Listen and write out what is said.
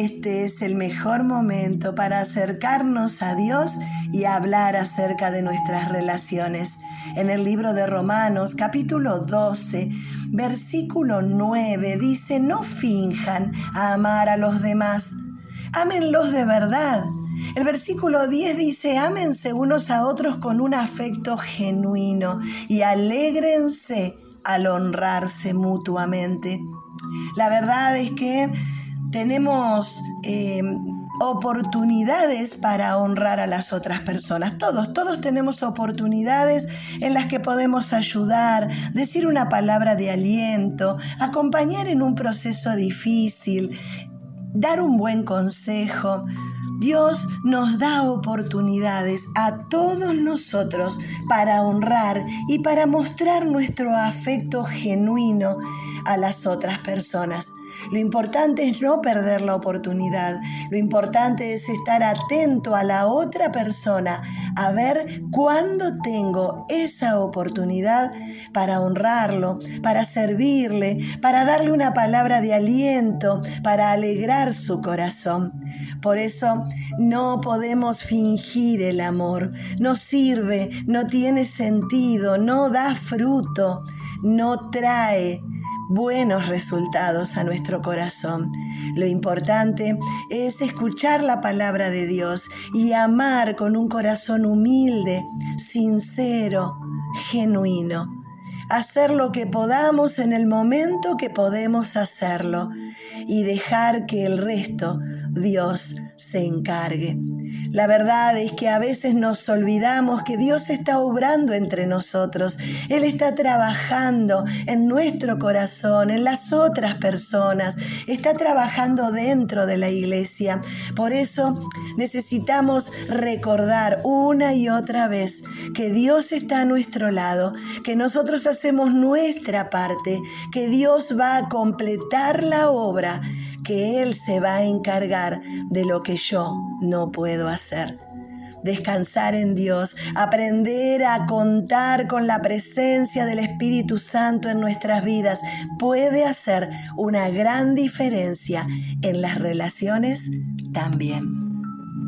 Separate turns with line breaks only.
este es el mejor momento para acercarnos a Dios y hablar acerca de nuestras relaciones. En el libro de Romanos capítulo 12, versículo 9 dice, no finjan amar a los demás, ámenlos de verdad. El versículo 10 dice, ámense unos a otros con un afecto genuino y alégrense al honrarse mutuamente. La verdad es que tenemos eh, oportunidades para honrar a las otras personas. Todos, todos tenemos oportunidades en las que podemos ayudar, decir una palabra de aliento, acompañar en un proceso difícil, dar un buen consejo. Dios nos da oportunidades a todos nosotros para honrar y para mostrar nuestro afecto genuino a las otras personas. Lo importante es no perder la oportunidad. Lo importante es estar atento a la otra persona, a ver cuándo tengo esa oportunidad para honrarlo, para servirle, para darle una palabra de aliento, para alegrar su corazón. Por eso no podemos fingir el amor. No sirve, no tiene sentido, no da fruto, no trae buenos resultados a nuestro corazón. Lo importante es escuchar la palabra de Dios y amar con un corazón humilde, sincero, genuino. Hacer lo que podamos en el momento que podemos hacerlo y dejar que el resto Dios se encargue. La verdad es que a veces nos olvidamos que Dios está obrando entre nosotros. Él está trabajando en nuestro corazón, en las otras personas. Está trabajando dentro de la iglesia. Por eso necesitamos recordar una y otra vez que Dios está a nuestro lado, que nosotros hacemos nuestra parte, que Dios va a completar la obra que Él se va a encargar de lo que yo no puedo hacer. Descansar en Dios, aprender a contar con la presencia del Espíritu Santo en nuestras vidas puede hacer una gran diferencia en las relaciones también.